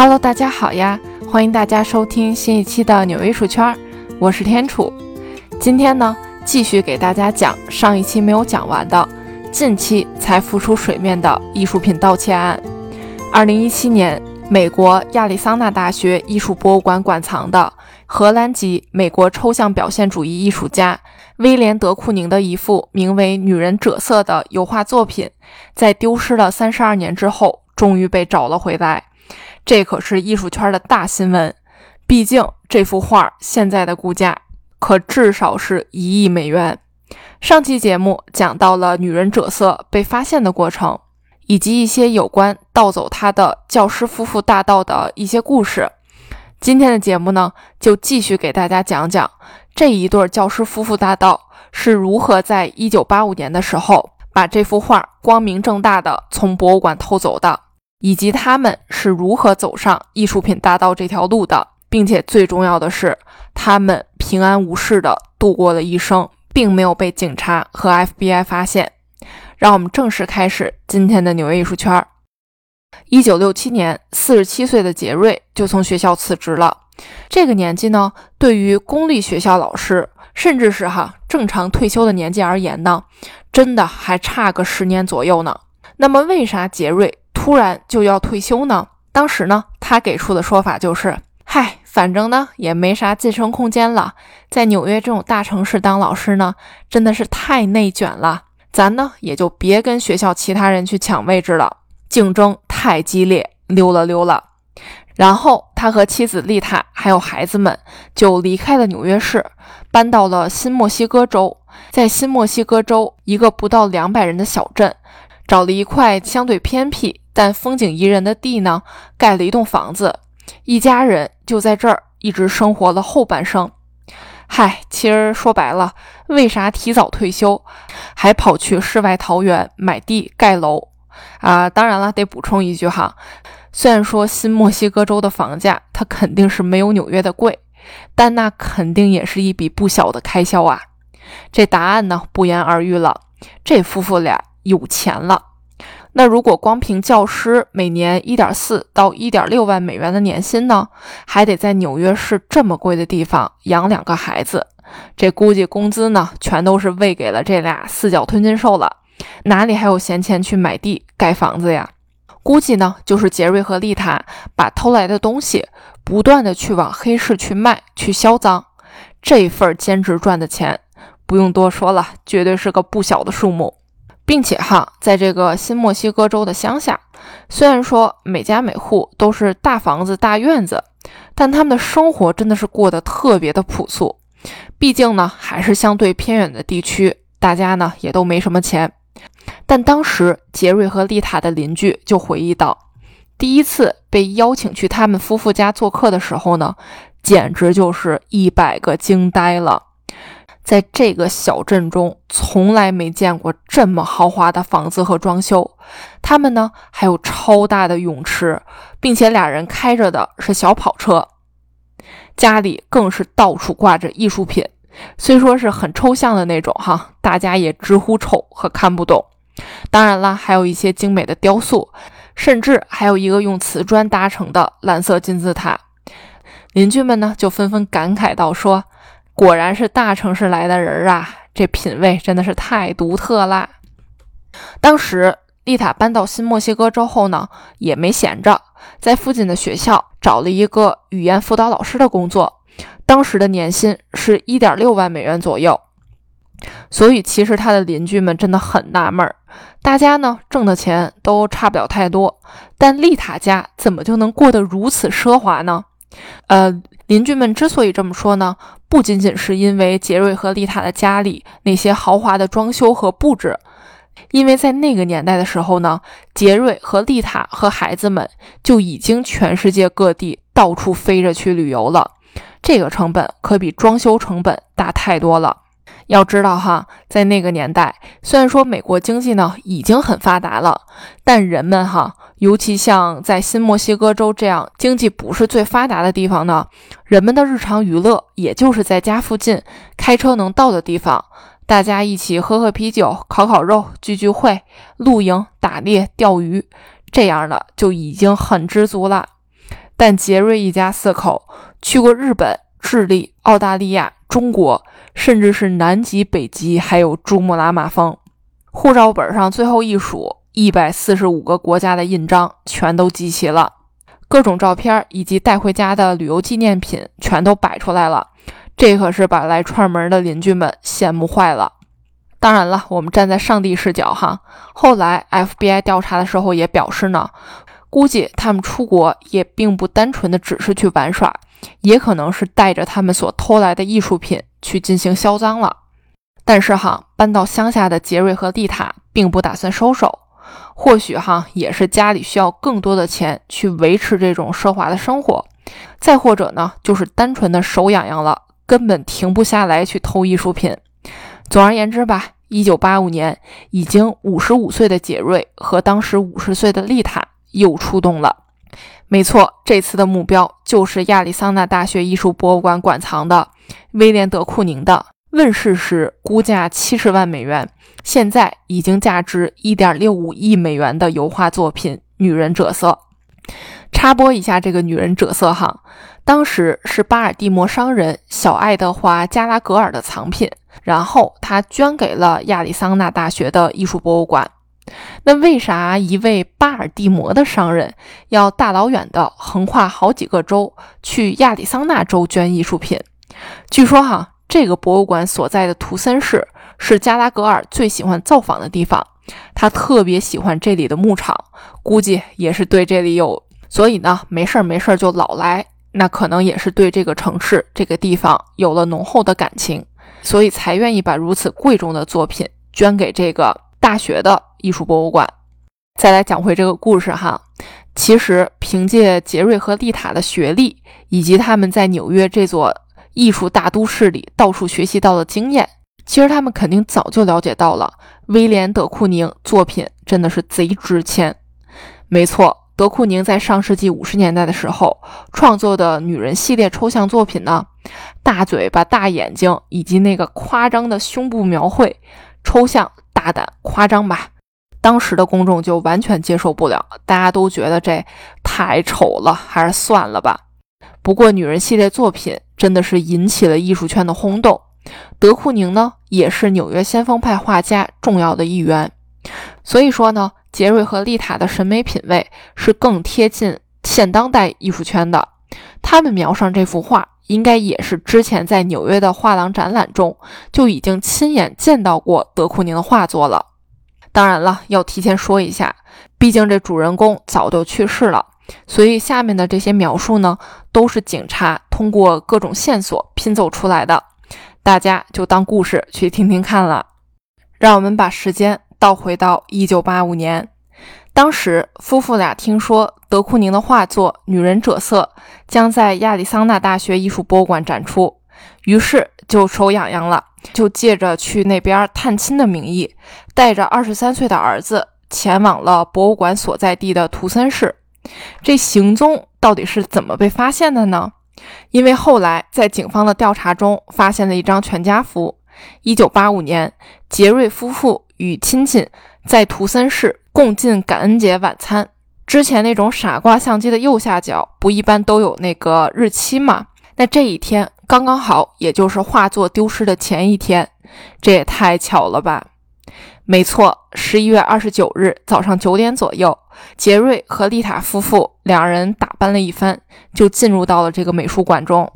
Hello，大家好呀！欢迎大家收听新一期的纽约艺术圈，我是天楚。今天呢，继续给大家讲上一期没有讲完的，近期才浮出水面的艺术品盗窃案。二零一七年，美国亚利桑那大学艺术博物馆馆藏的荷兰籍美国抽象表现主义艺术家威廉·德库宁的一幅名为《女人赭色》的油画作品，在丢失了三十二年之后，终于被找了回来。这可是艺术圈的大新闻，毕竟这幅画现在的估价可至少是一亿美元。上期节目讲到了女人赭色被发现的过程，以及一些有关盗走她的教师夫妇大盗的一些故事。今天的节目呢，就继续给大家讲讲这一对教师夫妇大盗是如何在一九八五年的时候把这幅画光明正大的从博物馆偷走的。以及他们是如何走上艺术品大道这条路的，并且最重要的是，他们平安无事的度过了一生，并没有被警察和 FBI 发现。让我们正式开始今天的纽约艺术圈。一九六七年，四十七岁的杰瑞就从学校辞职了。这个年纪呢，对于公立学校老师，甚至是哈正常退休的年纪而言呢，真的还差个十年左右呢。那么，为啥杰瑞？突然就要退休呢？当时呢，他给出的说法就是：嗨，反正呢也没啥晋升空间了，在纽约这种大城市当老师呢，真的是太内卷了。咱呢也就别跟学校其他人去抢位置了，竞争太激烈，溜了溜了。然后他和妻子丽塔还有孩子们就离开了纽约市，搬到了新墨西哥州，在新墨西哥州一个不到两百人的小镇，找了一块相对偏僻。但风景宜人的地呢，盖了一栋房子，一家人就在这儿一直生活了后半生。嗨，其实说白了，为啥提早退休，还跑去世外桃源买地盖楼啊？当然了，得补充一句哈，虽然说新墨西哥州的房价它肯定是没有纽约的贵，但那肯定也是一笔不小的开销啊。这答案呢，不言而喻了，这夫妇俩有钱了。那如果光凭教师每年一点四到一点六万美元的年薪呢，还得在纽约市这么贵的地方养两个孩子，这估计工资呢全都是喂给了这俩四脚吞金兽了，哪里还有闲钱去买地盖房子呀？估计呢就是杰瑞和丽塔把偷来的东西不断的去往黑市去卖去销赃，这份兼职赚的钱不用多说了，绝对是个不小的数目。并且哈，在这个新墨西哥州的乡下，虽然说每家每户都是大房子、大院子，但他们的生活真的是过得特别的朴素。毕竟呢，还是相对偏远的地区，大家呢也都没什么钱。但当时杰瑞和丽塔的邻居就回忆到，第一次被邀请去他们夫妇家做客的时候呢，简直就是一百个惊呆了。在这个小镇中，从来没见过这么豪华的房子和装修。他们呢，还有超大的泳池，并且俩人开着的是小跑车。家里更是到处挂着艺术品，虽说是很抽象的那种哈，大家也直呼丑和看不懂。当然了，还有一些精美的雕塑，甚至还有一个用瓷砖搭成的蓝色金字塔。邻居们呢，就纷纷感慨道说。果然是大城市来的人啊，这品味真的是太独特啦。当时丽塔搬到新墨西哥州后呢，也没闲着，在附近的学校找了一个语言辅导老师的工作，当时的年薪是一点六万美元左右。所以其实他的邻居们真的很纳闷儿，大家呢挣的钱都差不了太多，但丽塔家怎么就能过得如此奢华呢？呃。邻居们之所以这么说呢，不仅仅是因为杰瑞和丽塔的家里那些豪华的装修和布置，因为在那个年代的时候呢，杰瑞和丽塔和孩子们就已经全世界各地到处飞着去旅游了，这个成本可比装修成本大太多了。要知道哈，在那个年代，虽然说美国经济呢已经很发达了，但人们哈。尤其像在新墨西哥州这样经济不是最发达的地方呢，人们的日常娱乐也就是在家附近开车能到的地方，大家一起喝喝啤酒、烤烤肉、聚聚会、露营、打猎、钓鱼，这样的就已经很知足了。但杰瑞一家四口去过日本、智利、澳大利亚、中国，甚至是南极、北极，还有珠穆朗玛峰。护照本上最后一数，一百四十五个国家的印章全都集齐了，各种照片以及带回家的旅游纪念品全都摆出来了。这可是把来串门的邻居们羡慕坏了。当然了，我们站在上帝视角哈，后来 FBI 调查的时候也表示呢。估计他们出国也并不单纯的只是去玩耍，也可能是带着他们所偷来的艺术品去进行销赃了。但是哈，搬到乡下的杰瑞和丽塔并不打算收手，或许哈也是家里需要更多的钱去维持这种奢华的生活，再或者呢就是单纯的手痒痒了，根本停不下来去偷艺术品。总而言之吧，一九八五年，已经五十五岁的杰瑞和当时五十岁的丽塔。又出动了，没错，这次的目标就是亚利桑那大学艺术博物馆馆藏的威廉·德库宁的问世时估价七十万美元，现在已经价值一点六五亿美元的油画作品《女人赭色》。插播一下，这个《女人赭色》哈，当时是巴尔的摩商人小爱德华·加拉格尔的藏品，然后他捐给了亚利桑那大学的艺术博物馆。那为啥一位巴尔的摩的商人要大老远的横跨好几个州去亚利桑那州捐艺术品？据说哈，这个博物馆所在的图森市是加拉格尔最喜欢造访的地方，他特别喜欢这里的牧场，估计也是对这里有，所以呢，没事儿没事儿就老来，那可能也是对这个城市这个地方有了浓厚的感情，所以才愿意把如此贵重的作品捐给这个大学的。艺术博物馆，再来讲回这个故事哈。其实凭借杰瑞和丽塔的学历，以及他们在纽约这座艺术大都市里到处学习到的经验，其实他们肯定早就了解到了威廉·德库宁作品真的是贼值钱。没错，德库宁在上世纪五十年代的时候创作的女人系列抽象作品呢，大嘴巴、大眼睛以及那个夸张的胸部描绘，抽象、大胆、夸张吧。当时的公众就完全接受不了，大家都觉得这太丑了，还是算了吧。不过，女人系列作品真的是引起了艺术圈的轰动。德库宁呢，也是纽约先锋派画家重要的一员。所以说呢，杰瑞和丽塔的审美品味是更贴近现当代艺术圈的。他们描上这幅画，应该也是之前在纽约的画廊展览中就已经亲眼见到过德库宁的画作了。当然了，要提前说一下，毕竟这主人公早就去世了，所以下面的这些描述呢，都是警察通过各种线索拼凑出来的，大家就当故事去听听看了。让我们把时间倒回到一九八五年，当时夫妇俩听说德库宁的画作《女人者色》将在亚利桑那大学艺术博物馆展出，于是就手痒痒了。就借着去那边探亲的名义，带着二十三岁的儿子前往了博物馆所在地的图森市。这行踪到底是怎么被发现的呢？因为后来在警方的调查中发现了一张全家福。一九八五年，杰瑞夫妇与亲戚在图森市共进感恩节晚餐。之前那种傻瓜相机的右下角不一般都有那个日期吗？那这一天。刚刚好，也就是画作丢失的前一天，这也太巧了吧？没错，十一月二十九日早上九点左右，杰瑞和丽塔夫妇两人打扮了一番，就进入到了这个美术馆中。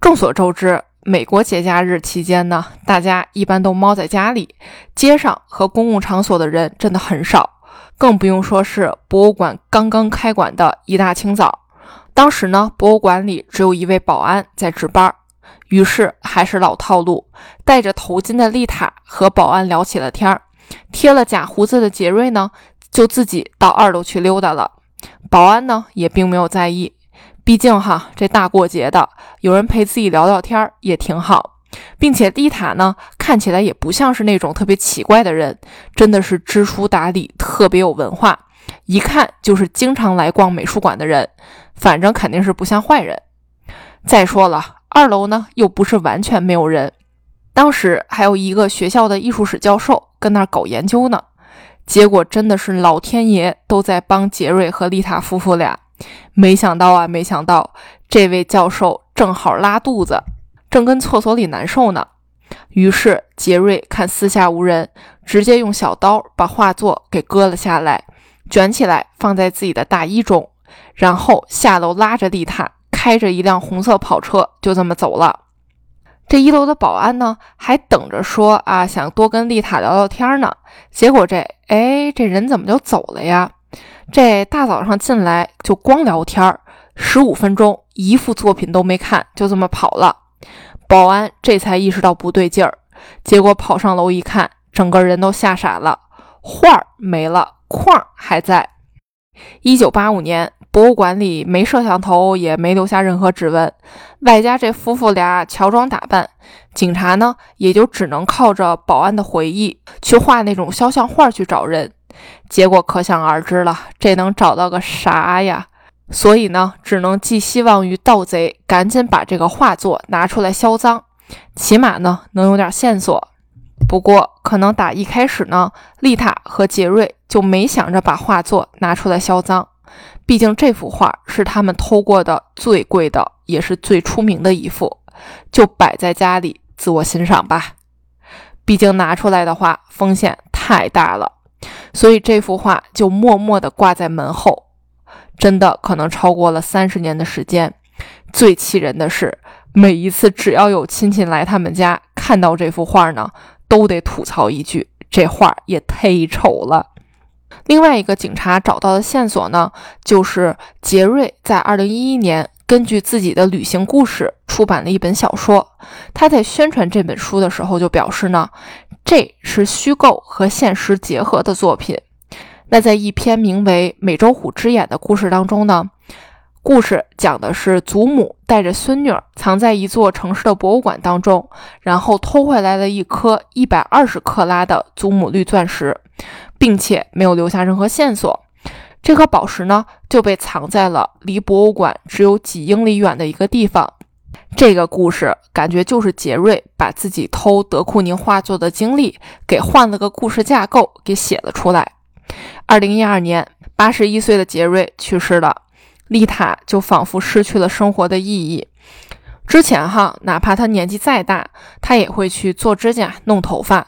众所周知，美国节假日期间呢，大家一般都猫在家里，街上和公共场所的人真的很少，更不用说是博物馆刚刚开馆的一大清早。当时呢，博物馆里只有一位保安在值班。于是还是老套路，戴着头巾的丽塔和保安聊起了天儿，贴了假胡子的杰瑞呢，就自己到二楼去溜达了。保安呢也并没有在意，毕竟哈这大过节的，有人陪自己聊聊天儿也挺好。并且丽塔呢看起来也不像是那种特别奇怪的人，真的是知书达理，特别有文化，一看就是经常来逛美术馆的人，反正肯定是不像坏人。再说了。二楼呢，又不是完全没有人。当时还有一个学校的艺术史教授跟那儿搞研究呢。结果真的是老天爷都在帮杰瑞和丽塔夫妇俩没想到啊，没想到这位教授正好拉肚子，正跟厕所里难受呢。于是杰瑞看四下无人，直接用小刀把画作给割了下来，卷起来放在自己的大衣中，然后下楼拉着丽塔，开着一辆红色跑车，就这么走了。这一楼的保安呢，还等着说啊，想多跟丽塔聊聊天呢。结果这，哎，这人怎么就走了呀？这大早上进来就光聊天，十五分钟一幅作品都没看，就这么跑了。保安这才意识到不对劲儿，结果跑上楼一看，整个人都吓傻了，画儿没了，框还在。一九八五年。博物馆里没摄像头，也没留下任何指纹，外加这夫妇俩乔装打扮，警察呢也就只能靠着保安的回忆去画那种肖像画去找人。结果可想而知了，这能找到个啥呀？所以呢，只能寄希望于盗贼赶紧把这个画作拿出来销赃，起码呢能有点线索。不过，可能打一开始呢，丽塔和杰瑞就没想着把画作拿出来销赃。毕竟这幅画是他们偷过的最贵的，也是最出名的一幅，就摆在家里自我欣赏吧。毕竟拿出来的话风险太大了，所以这幅画就默默地挂在门后，真的可能超过了三十年的时间。最气人的是，每一次只要有亲戚来他们家，看到这幅画呢，都得吐槽一句：“这画也忒丑了。”另外一个警察找到的线索呢，就是杰瑞在二零一一年根据自己的旅行故事出版了一本小说。他在宣传这本书的时候就表示呢，这是虚构和现实结合的作品。那在一篇名为《美洲虎之眼》的故事当中呢，故事讲的是祖母带着孙女藏在一座城市的博物馆当中，然后偷回来了一颗一百二十克拉的祖母绿钻石。并且没有留下任何线索，这颗宝石呢就被藏在了离博物馆只有几英里远的一个地方。这个故事感觉就是杰瑞把自己偷德库宁画作的经历给换了个故事架构给写了出来。二零一二年，八十一岁的杰瑞去世了，丽塔就仿佛失去了生活的意义。之前哈，哪怕她年纪再大，她也会去做指甲、弄头发。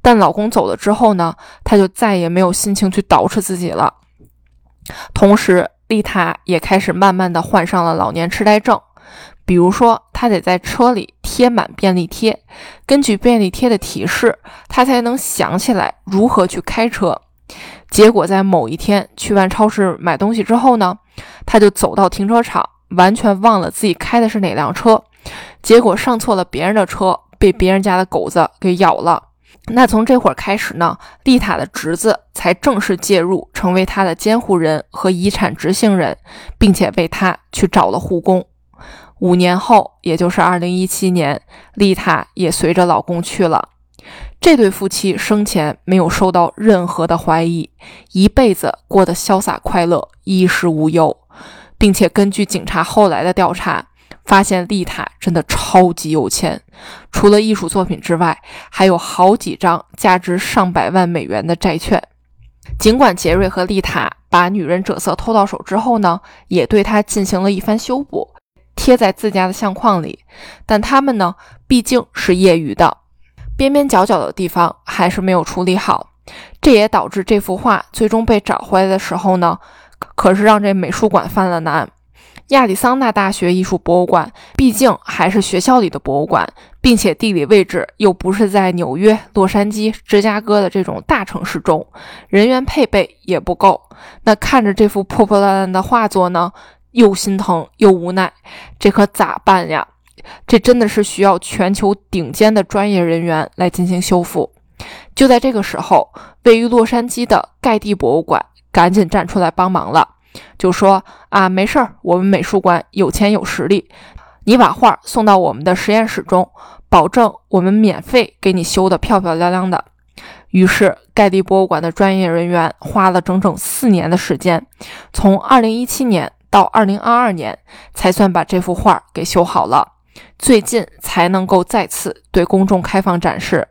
但老公走了之后呢，她就再也没有心情去捯饬自己了。同时，丽塔也开始慢慢的患上了老年痴呆症。比如说，她得在车里贴满便利贴，根据便利贴的提示，她才能想起来如何去开车。结果在某一天去完超市买东西之后呢，她就走到停车场，完全忘了自己开的是哪辆车，结果上错了别人的车，被别人家的狗子给咬了。那从这会儿开始呢，丽塔的侄子才正式介入，成为她的监护人和遗产执行人，并且为她去找了护工。五年后，也就是二零一七年，丽塔也随着老公去了。这对夫妻生前没有受到任何的怀疑，一辈子过得潇洒快乐，衣食无忧，并且根据警察后来的调查。发现丽塔真的超级有钱，除了艺术作品之外，还有好几张价值上百万美元的债券。尽管杰瑞和丽塔把女人赭色偷到手之后呢，也对她进行了一番修补，贴在自家的相框里，但他们呢毕竟是业余的，边边角角的地方还是没有处理好，这也导致这幅画最终被找回来的时候呢，可是让这美术馆犯了难。亚利桑那大学艺术博物馆毕竟还是学校里的博物馆，并且地理位置又不是在纽约、洛杉矶、芝加哥的这种大城市中，人员配备也不够。那看着这幅破破烂烂的画作呢，又心疼又无奈，这可咋办呀？这真的是需要全球顶尖的专业人员来进行修复。就在这个时候，位于洛杉矶的盖蒂博物馆赶紧站出来帮忙了。就说啊，没事儿，我们美术馆有钱有实力，你把画送到我们的实验室中，保证我们免费给你修的漂漂亮亮的。于是，盖蒂博物馆的专业人员花了整整四年的时间，从2017年到2022年，才算把这幅画给修好了。最近才能够再次对公众开放展示。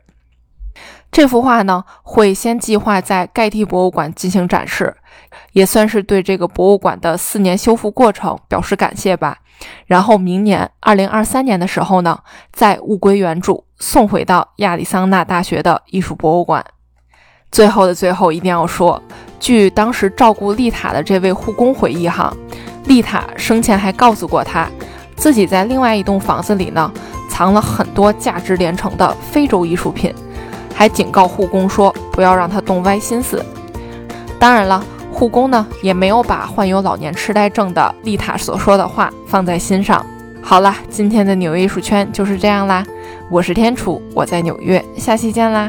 这幅画呢，会先计划在盖蒂博物馆进行展示，也算是对这个博物馆的四年修复过程表示感谢吧。然后明年二零二三年的时候呢，再物归原主，送回到亚利桑那大学的艺术博物馆。最后的最后，一定要说，据当时照顾丽塔的这位护工回忆哈，丽塔生前还告诉过他，自己在另外一栋房子里呢，藏了很多价值连城的非洲艺术品。还警告护工说，不要让他动歪心思。当然了，护工呢也没有把患有老年痴呆症的丽塔所说的话放在心上。好了，今天的纽约艺术圈就是这样啦。我是天楚，我在纽约，下期见啦。